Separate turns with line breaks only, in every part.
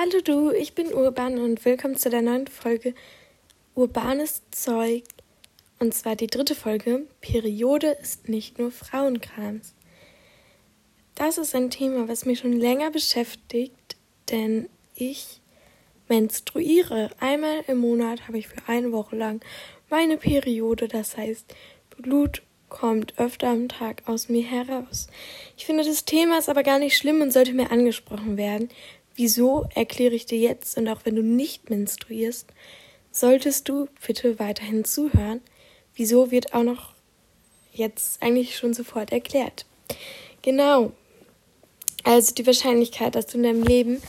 Hallo du, ich bin Urban und willkommen zu der neuen Folge Urbanes Zeug. Und zwar die dritte Folge, Periode ist nicht nur Frauenkrams. Das ist ein Thema, was mich schon länger beschäftigt, denn ich menstruiere. Einmal im Monat habe ich für eine Woche lang meine Periode, das heißt Blut kommt öfter am Tag aus mir heraus. Ich finde, das Thema ist aber gar nicht schlimm und sollte mehr angesprochen werden. Wieso erkläre ich dir jetzt und auch wenn du nicht menstruierst, solltest du bitte weiterhin zuhören. Wieso wird auch noch jetzt eigentlich schon sofort erklärt. Genau. Also die Wahrscheinlichkeit, dass du in deinem Leben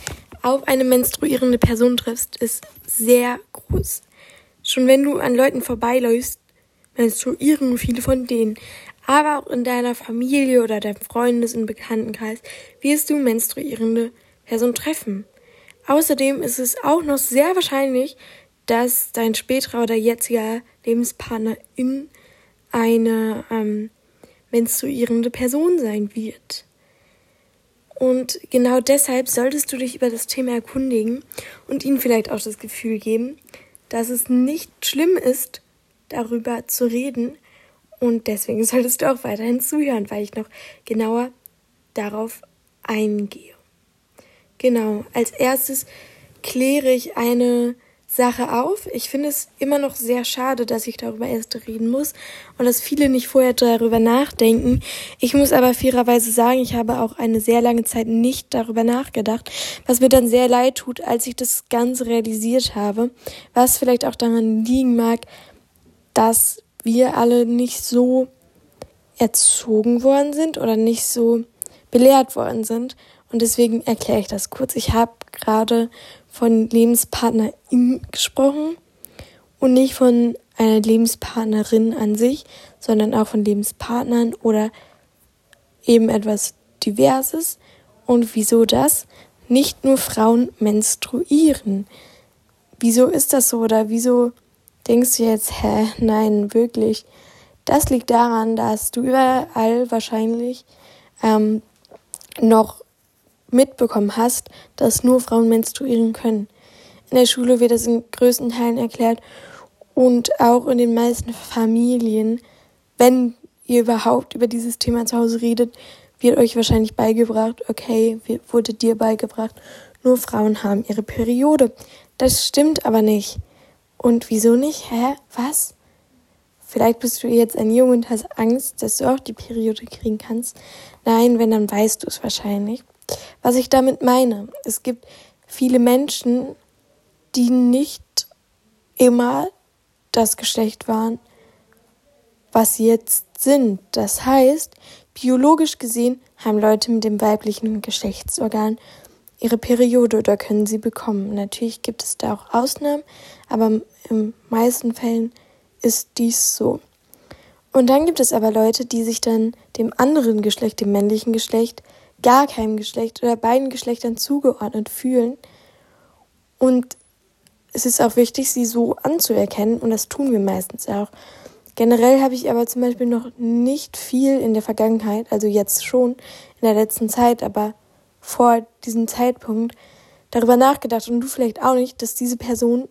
auf eine menstruierende Person triffst, ist sehr groß. Schon wenn du an Leuten vorbeiläufst, menstruieren viele von denen. Aber auch in deiner Familie oder deinem Freundes- und Bekanntenkreis wirst du menstruierende Person treffen. Außerdem ist es auch noch sehr wahrscheinlich, dass dein späterer oder jetziger Lebenspartner in eine ähm, menstruierende Person sein wird. Und genau deshalb solltest du dich über das Thema erkundigen und ihnen vielleicht auch das Gefühl geben, dass es nicht schlimm ist, darüber zu reden. Und deswegen solltest du auch weiterhin zuhören, weil ich noch genauer darauf eingehe. Genau, als erstes kläre ich eine Sache auf. Ich finde es immer noch sehr schade, dass ich darüber erst reden muss und dass viele nicht vorher darüber nachdenken. Ich muss aber fairerweise sagen, ich habe auch eine sehr lange Zeit nicht darüber nachgedacht, was mir dann sehr leid tut, als ich das Ganze realisiert habe, was vielleicht auch daran liegen mag, dass wir alle nicht so erzogen worden sind oder nicht so belehrt worden sind. Und deswegen erkläre ich das kurz. Ich habe gerade von LebenspartnerInnen gesprochen und nicht von einer Lebenspartnerin an sich, sondern auch von Lebenspartnern oder eben etwas Diverses. Und wieso das? Nicht nur Frauen menstruieren. Wieso ist das so oder wieso denkst du jetzt, hä, nein, wirklich? Das liegt daran, dass du überall wahrscheinlich ähm, noch mitbekommen hast, dass nur Frauen menstruieren können. In der Schule wird das in größten Teilen erklärt und auch in den meisten Familien, wenn ihr überhaupt über dieses Thema zu Hause redet, wird euch wahrscheinlich beigebracht, okay, wurde dir beigebracht, nur Frauen haben ihre Periode. Das stimmt aber nicht. Und wieso nicht? Hä? Was? Vielleicht bist du jetzt ein Junge und hast Angst, dass du auch die Periode kriegen kannst. Nein, wenn, dann weißt du es wahrscheinlich. Was ich damit meine, es gibt viele Menschen, die nicht immer das Geschlecht waren, was sie jetzt sind. Das heißt, biologisch gesehen haben Leute mit dem weiblichen Geschlechtsorgan ihre Periode oder können sie bekommen. Natürlich gibt es da auch Ausnahmen, aber in meisten Fällen ist dies so. Und dann gibt es aber Leute, die sich dann dem anderen Geschlecht, dem männlichen Geschlecht, gar keinem Geschlecht oder beiden Geschlechtern zugeordnet fühlen. Und es ist auch wichtig, sie so anzuerkennen und das tun wir meistens auch. Generell habe ich aber zum Beispiel noch nicht viel in der Vergangenheit, also jetzt schon in der letzten Zeit, aber vor diesem Zeitpunkt darüber nachgedacht und du vielleicht auch nicht, dass diese Person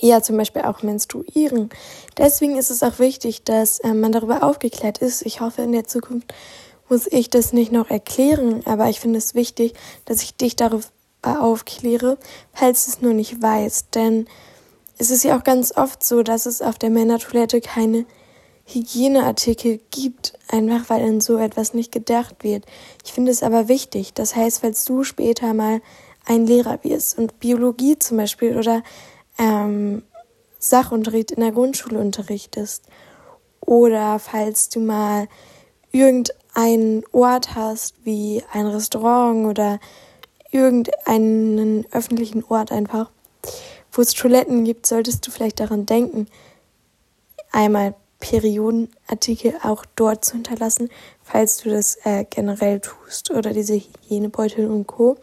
ja zum Beispiel auch menstruieren. Deswegen ist es auch wichtig, dass äh, man darüber aufgeklärt ist. Ich hoffe, in der Zukunft muss ich das nicht noch erklären, aber ich finde es wichtig, dass ich dich darüber aufkläre, falls du es nur nicht weißt. Denn es ist ja auch ganz oft so, dass es auf der Männertoilette keine Hygieneartikel gibt, einfach weil in so etwas nicht gedacht wird. Ich finde es aber wichtig. Das heißt, falls du später mal ein Lehrer wirst und Biologie zum Beispiel oder ähm, Sachunterricht in der Grundschule unterrichtest oder falls du mal irgendeinen Ort hast, wie ein Restaurant oder irgendeinen öffentlichen Ort einfach, wo es Toiletten gibt, solltest du vielleicht daran denken, einmal Periodenartikel auch dort zu hinterlassen, falls du das äh, generell tust oder diese Hygienebeutel und Co.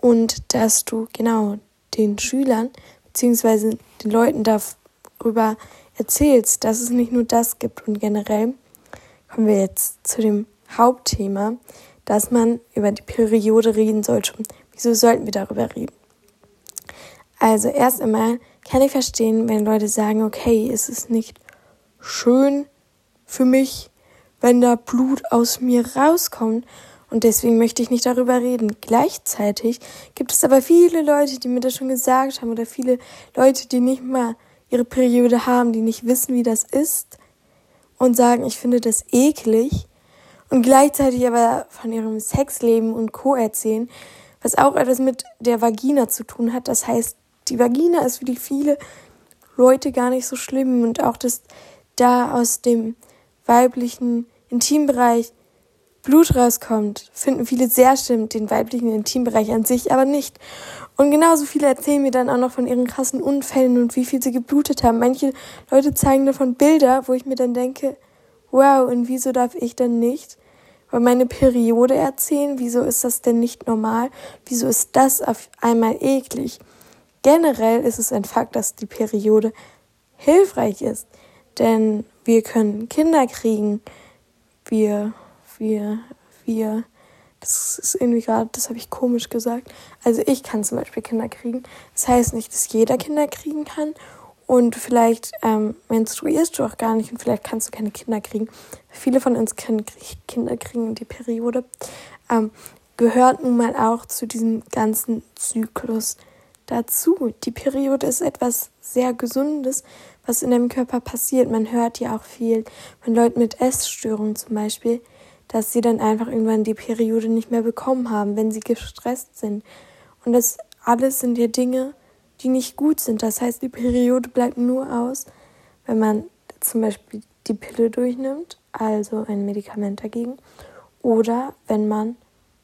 Und dass du genau den Schülern bzw. den Leuten darüber erzählst, dass es nicht nur das gibt und generell kommen wir jetzt zu dem Hauptthema, dass man über die Periode reden sollte. Wieso sollten wir darüber reden? Also erst einmal kann ich verstehen, wenn Leute sagen, okay, es ist nicht schön für mich, wenn da Blut aus mir rauskommt und deswegen möchte ich nicht darüber reden. Gleichzeitig gibt es aber viele Leute, die mir das schon gesagt haben oder viele Leute, die nicht mal ihre Periode haben, die nicht wissen, wie das ist und sagen, ich finde das eklig und gleichzeitig aber von ihrem Sexleben und Co erzählen, was auch etwas mit der Vagina zu tun hat. Das heißt, die Vagina ist für die viele Leute gar nicht so schlimm und auch das da aus dem weiblichen Intimbereich Blut rauskommt, finden viele sehr schlimm, den weiblichen Intimbereich an sich aber nicht. Und genauso viele erzählen mir dann auch noch von ihren krassen Unfällen und wie viel sie geblutet haben. Manche Leute zeigen davon Bilder, wo ich mir dann denke, wow, und wieso darf ich dann nicht über meine Periode erzählen? Wieso ist das denn nicht normal? Wieso ist das auf einmal eklig? Generell ist es ein Fakt, dass die Periode hilfreich ist, denn wir können Kinder kriegen, wir wir, wir, das ist irgendwie gerade, das habe ich komisch gesagt. Also ich kann zum Beispiel Kinder kriegen. Das heißt nicht, dass jeder Kinder kriegen kann. Und vielleicht ähm, menstruierst du auch gar nicht und vielleicht kannst du keine Kinder kriegen. Viele von uns können Kinder kriegen in die Periode. Ähm, gehört nun mal auch zu diesem ganzen Zyklus dazu. Die Periode ist etwas sehr Gesundes, was in deinem Körper passiert. Man hört ja auch viel von Leuten mit Essstörungen zum Beispiel, dass sie dann einfach irgendwann die Periode nicht mehr bekommen haben, wenn sie gestresst sind. Und das alles sind ja Dinge, die nicht gut sind. Das heißt, die Periode bleibt nur aus, wenn man zum Beispiel die Pille durchnimmt, also ein Medikament dagegen, oder wenn man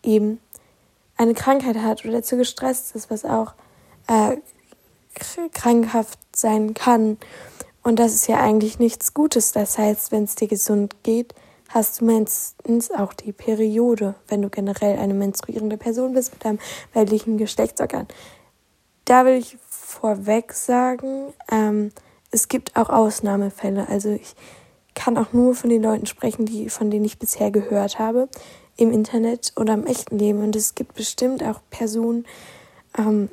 eben eine Krankheit hat oder zu gestresst ist, was auch äh, krankhaft sein kann. Und das ist ja eigentlich nichts Gutes. Das heißt, wenn es dir gesund geht, hast du meistens auch die Periode, wenn du generell eine menstruierende Person bist mit einem weiblichen Geschlechtsorgan. Da will ich vorweg sagen, ähm, es gibt auch Ausnahmefälle. Also ich kann auch nur von den Leuten sprechen, die, von denen ich bisher gehört habe, im Internet oder im echten Leben. Und es gibt bestimmt auch Personen, ähm,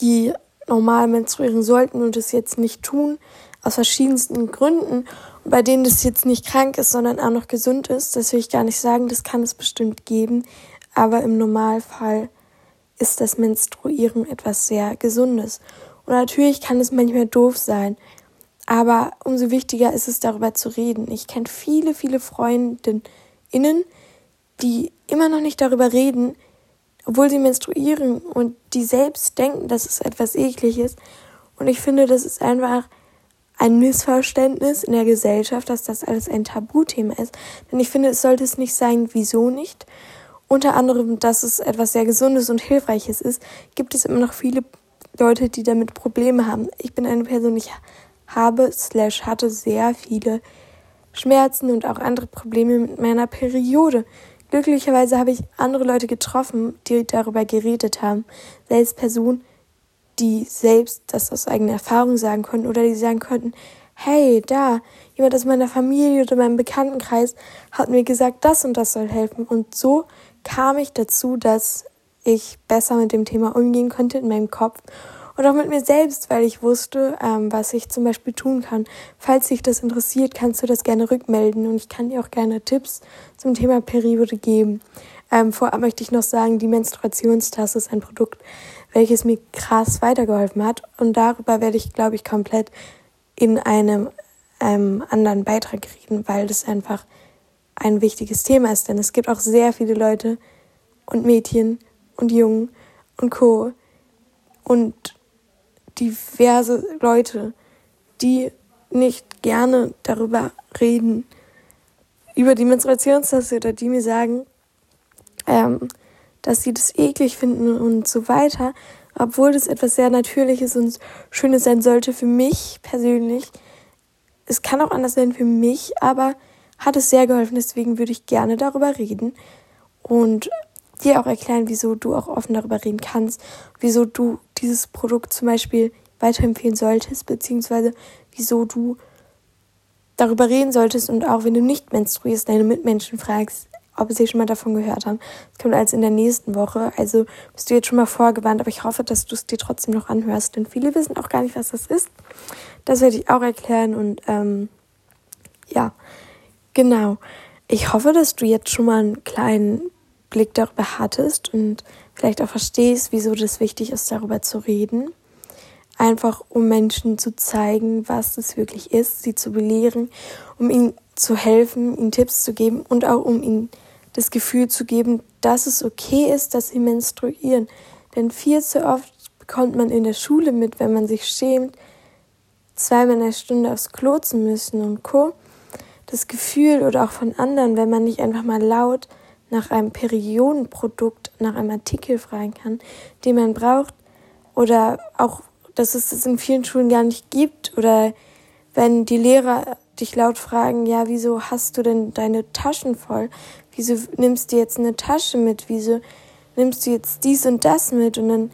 die normal menstruieren sollten und es jetzt nicht tun, aus verschiedensten Gründen bei denen das jetzt nicht krank ist, sondern auch noch gesund ist. Das will ich gar nicht sagen, das kann es bestimmt geben. Aber im Normalfall ist das Menstruieren etwas sehr Gesundes. Und natürlich kann es manchmal doof sein. Aber umso wichtiger ist es, darüber zu reden. Ich kenne viele, viele Freundinnen, die immer noch nicht darüber reden, obwohl sie menstruieren und die selbst denken, dass es etwas ekliges. Und ich finde, das ist einfach ein Missverständnis in der Gesellschaft, dass das alles ein Tabuthema ist. Denn ich finde, es sollte es nicht sein, wieso nicht. Unter anderem, dass es etwas sehr Gesundes und Hilfreiches ist, gibt es immer noch viele Leute, die damit Probleme haben. Ich bin eine Person, ich habe slash hatte sehr viele Schmerzen und auch andere Probleme mit meiner Periode. Glücklicherweise habe ich andere Leute getroffen, die darüber geredet haben. Selbst Personen, die selbst das aus eigener Erfahrung sagen konnten oder die sagen konnten, hey, da, jemand aus meiner Familie oder meinem Bekanntenkreis hat mir gesagt, das und das soll helfen. Und so kam ich dazu, dass ich besser mit dem Thema umgehen konnte in meinem Kopf und auch mit mir selbst, weil ich wusste, ähm, was ich zum Beispiel tun kann. Falls dich das interessiert, kannst du das gerne rückmelden und ich kann dir auch gerne Tipps zum Thema Periode geben. Ähm, vorab möchte ich noch sagen, die Menstruationstasse ist ein Produkt, welches mir krass weitergeholfen hat. Und darüber werde ich, glaube ich, komplett in einem, einem anderen Beitrag reden, weil das einfach ein wichtiges Thema ist. Denn es gibt auch sehr viele Leute und Mädchen und Jungen und Co. und diverse Leute, die nicht gerne darüber reden, über die Menstruationstasse oder die mir sagen, ähm, dass sie das eklig finden und so weiter, obwohl das etwas sehr Natürliches und Schönes sein sollte für mich persönlich. Es kann auch anders sein für mich, aber hat es sehr geholfen, deswegen würde ich gerne darüber reden und dir auch erklären, wieso du auch offen darüber reden kannst, wieso du dieses Produkt zum Beispiel weiterempfehlen solltest, beziehungsweise wieso du darüber reden solltest und auch wenn du nicht menstruierst, deine Mitmenschen fragst, ob sie schon mal davon gehört haben. Es kommt alles in der nächsten Woche. Also bist du jetzt schon mal vorgewarnt, aber ich hoffe, dass du es dir trotzdem noch anhörst, denn viele wissen auch gar nicht, was das ist. Das werde ich auch erklären und ähm, ja, genau. Ich hoffe, dass du jetzt schon mal einen kleinen Blick darüber hattest und vielleicht auch verstehst, wieso das wichtig ist, darüber zu reden. Einfach um Menschen zu zeigen, was es wirklich ist, sie zu belehren, um ihnen zu helfen, ihnen Tipps zu geben und auch um ihnen das Gefühl zu geben, dass es okay ist, dass sie menstruieren. Denn viel zu oft bekommt man in der Schule mit, wenn man sich schämt, zweimal in der Stunde aufs Klo zu müssen und Co. Das Gefühl oder auch von anderen, wenn man nicht einfach mal laut nach einem Periodenprodukt, nach einem Artikel fragen kann, den man braucht oder auch, dass es das in vielen Schulen gar nicht gibt oder wenn die Lehrer dich laut fragen, ja, wieso hast du denn deine Taschen voll? Wieso nimmst du jetzt eine Tasche mit? Wieso nimmst du jetzt dies und das mit? Und dann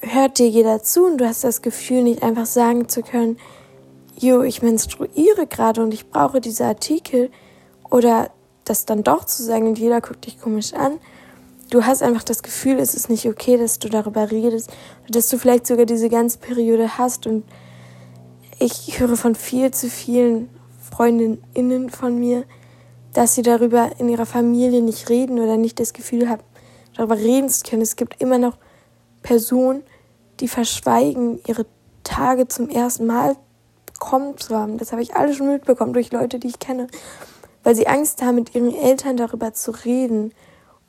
hört dir jeder zu und du hast das Gefühl, nicht einfach sagen zu können, jo, ich menstruiere gerade und ich brauche diese Artikel oder das dann doch zu sagen und jeder guckt dich komisch an. Du hast einfach das Gefühl, es ist nicht okay, dass du darüber redest, dass du vielleicht sogar diese ganze Periode hast und ich höre von viel zu vielen Freundinnen von mir, dass sie darüber in ihrer Familie nicht reden oder nicht das Gefühl haben, darüber reden zu können. Es gibt immer noch Personen, die verschweigen, ihre Tage zum ersten Mal bekommen zu haben. Das habe ich alles schon mitbekommen durch Leute, die ich kenne, weil sie Angst haben, mit ihren Eltern darüber zu reden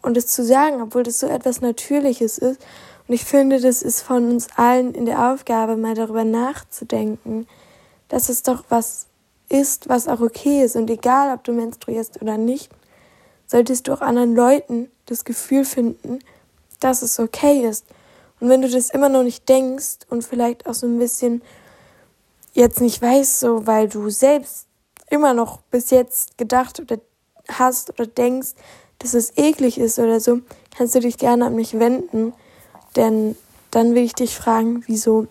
und es zu sagen, obwohl das so etwas Natürliches ist. Und ich finde, das ist von uns allen in der Aufgabe, mal darüber nachzudenken, dass es doch was ist, was auch okay ist. Und egal, ob du menstruierst oder nicht, solltest du auch anderen Leuten das Gefühl finden, dass es okay ist. Und wenn du das immer noch nicht denkst und vielleicht auch so ein bisschen jetzt nicht weißt, so weil du selbst immer noch bis jetzt gedacht oder hast oder denkst, dass es eklig ist oder so, kannst du dich gerne an mich wenden. Denn dann will ich dich fragen, wieso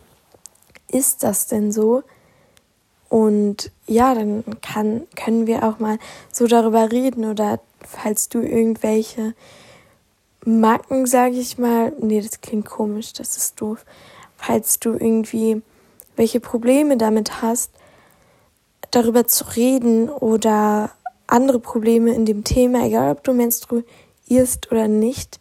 ist das denn so? Und ja, dann kann, können wir auch mal so darüber reden oder falls du irgendwelche Macken, sage ich mal, nee, das klingt komisch, das ist doof. Falls du irgendwie welche Probleme damit hast, darüber zu reden oder andere Probleme in dem Thema, egal ob du menstruierst oder nicht,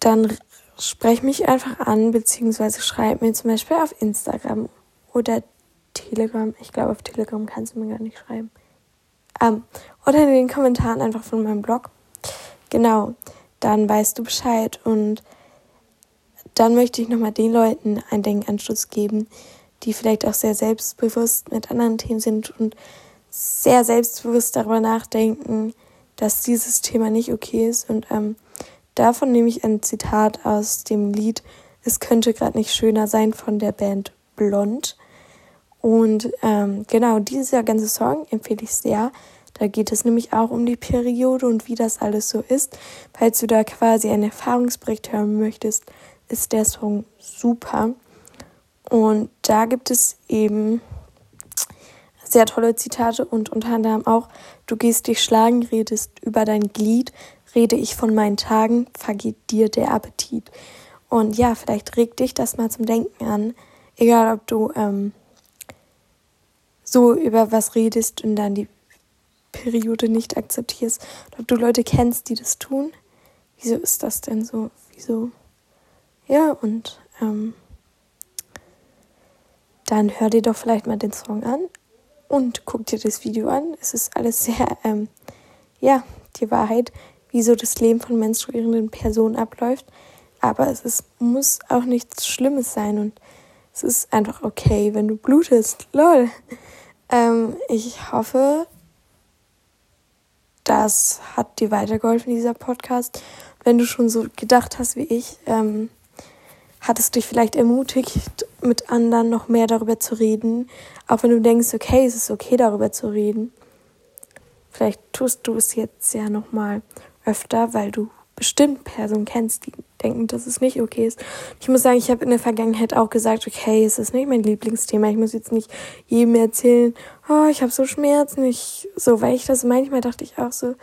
dann sprech mich einfach an, beziehungsweise schreib mir zum Beispiel auf Instagram oder Telegram. Ich glaube, auf Telegram kannst du mir gar nicht schreiben. Ähm, oder in den Kommentaren einfach von meinem Blog. Genau, dann weißt du Bescheid. Und dann möchte ich nochmal den Leuten einen Denkanschluss geben, die vielleicht auch sehr selbstbewusst mit anderen Themen sind und sehr selbstbewusst darüber nachdenken, dass dieses Thema nicht okay ist. Und ähm, davon nehme ich ein Zitat aus dem Lied Es könnte gerade nicht schöner sein von der Band Blond. Und ähm, genau, dieser ganze Song empfehle ich sehr. Da geht es nämlich auch um die Periode und wie das alles so ist. Falls du da quasi einen Erfahrungsbericht hören möchtest, ist der Song super. Und da gibt es eben sehr tolle Zitate und unter anderem auch, du gehst dich schlagen, redest über dein Glied, rede ich von meinen Tagen, vergeht dir der Appetit. Und ja, vielleicht regt dich das mal zum Denken an, egal ob du ähm, so über was redest und dann die Periode nicht akzeptierst. ob du Leute kennst, die das tun. Wieso ist das denn so? Wieso? Ja, und ähm, dann hör dir doch vielleicht mal den Song an und guck dir das Video an. Es ist alles sehr, ähm, ja, die Wahrheit, wieso das Leben von menstruierenden Personen abläuft. Aber es ist, muss auch nichts Schlimmes sein und es ist einfach okay, wenn du blutest. Lol. Ähm, ich hoffe, das hat dir weitergeholfen, dieser Podcast. Wenn du schon so gedacht hast wie ich, ähm, hat es dich vielleicht ermutigt, mit anderen noch mehr darüber zu reden. Auch wenn du denkst, okay, es ist okay, darüber zu reden. Vielleicht tust du es jetzt ja nochmal öfter, weil du bestimmt Personen kennst, die denken, dass es nicht okay ist. Ich muss sagen, ich habe in der Vergangenheit auch gesagt, okay, es ist nicht mein Lieblingsthema. Ich muss jetzt nicht jedem erzählen, oh, ich habe so Schmerzen. Ich, so, weil ich das manchmal dachte ich auch so,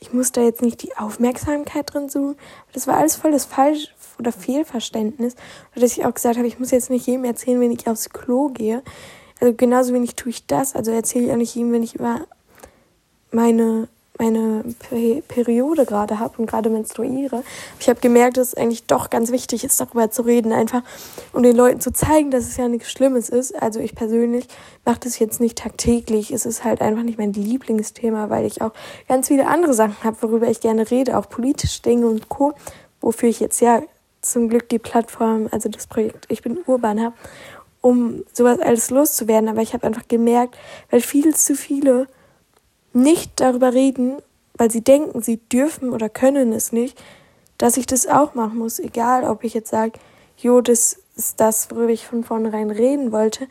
ich muss da jetzt nicht die Aufmerksamkeit drin suchen. Das war alles voll das Falsch oder Fehlverständnis. dass ich auch gesagt habe, ich muss jetzt nicht jedem erzählen, wenn ich aufs Klo gehe. Also genauso wenig tue ich das. Also erzähle ich auch nicht jedem, wenn ich über meine meine Periode gerade habe und gerade menstruiere. Ich habe gemerkt, dass es eigentlich doch ganz wichtig ist, darüber zu reden, einfach um den Leuten zu zeigen, dass es ja nichts Schlimmes ist. Also ich persönlich mache das jetzt nicht tagtäglich. Es ist halt einfach nicht mein Lieblingsthema, weil ich auch ganz viele andere Sachen habe, worüber ich gerne rede, auch politische Dinge und Co., wofür ich jetzt ja zum Glück die Plattform, also das Projekt Ich bin urban habe, um sowas alles loszuwerden. Aber ich habe einfach gemerkt, weil viel zu viele nicht darüber reden, weil sie denken, sie dürfen oder können es nicht, dass ich das auch machen muss. Egal, ob ich jetzt sage, jo, das ist das, worüber ich von vornherein reden wollte.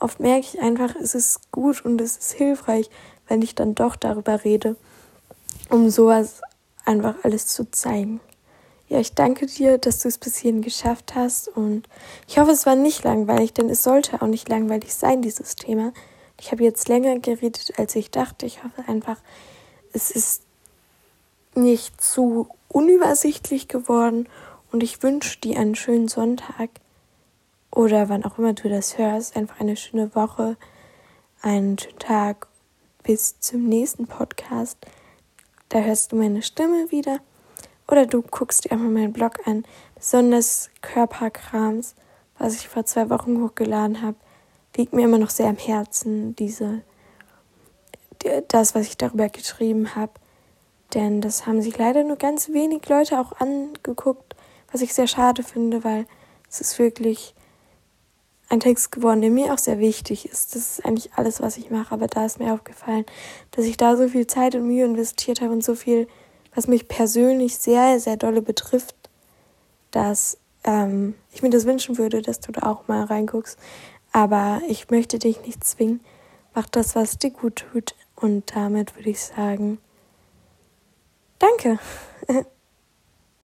Oft merke ich einfach, es ist gut und es ist hilfreich, wenn ich dann doch darüber rede, um sowas einfach alles zu zeigen. Ja, ich danke dir, dass du es bis hierhin geschafft hast und ich hoffe, es war nicht langweilig, denn es sollte auch nicht langweilig sein, dieses Thema. Ich habe jetzt länger geredet, als ich dachte. Ich hoffe einfach, es ist nicht zu unübersichtlich geworden. Und ich wünsche dir einen schönen Sonntag. Oder wann auch immer du das hörst, einfach eine schöne Woche, einen schönen Tag. Bis zum nächsten Podcast. Da hörst du meine Stimme wieder. Oder du guckst dir einmal meinen Blog an, besonders Körperkrams, was ich vor zwei Wochen hochgeladen habe liegt mir immer noch sehr am Herzen, diese, das, was ich darüber geschrieben habe. Denn das haben sich leider nur ganz wenig Leute auch angeguckt, was ich sehr schade finde, weil es ist wirklich ein Text geworden, der mir auch sehr wichtig ist. Das ist eigentlich alles, was ich mache, aber da ist mir aufgefallen, dass ich da so viel Zeit und Mühe investiert habe und so viel, was mich persönlich sehr, sehr dolle betrifft, dass ähm, ich mir das wünschen würde, dass du da auch mal reinguckst. Aber ich möchte dich nicht zwingen. Mach das, was dir gut tut. Und damit würde ich sagen, danke.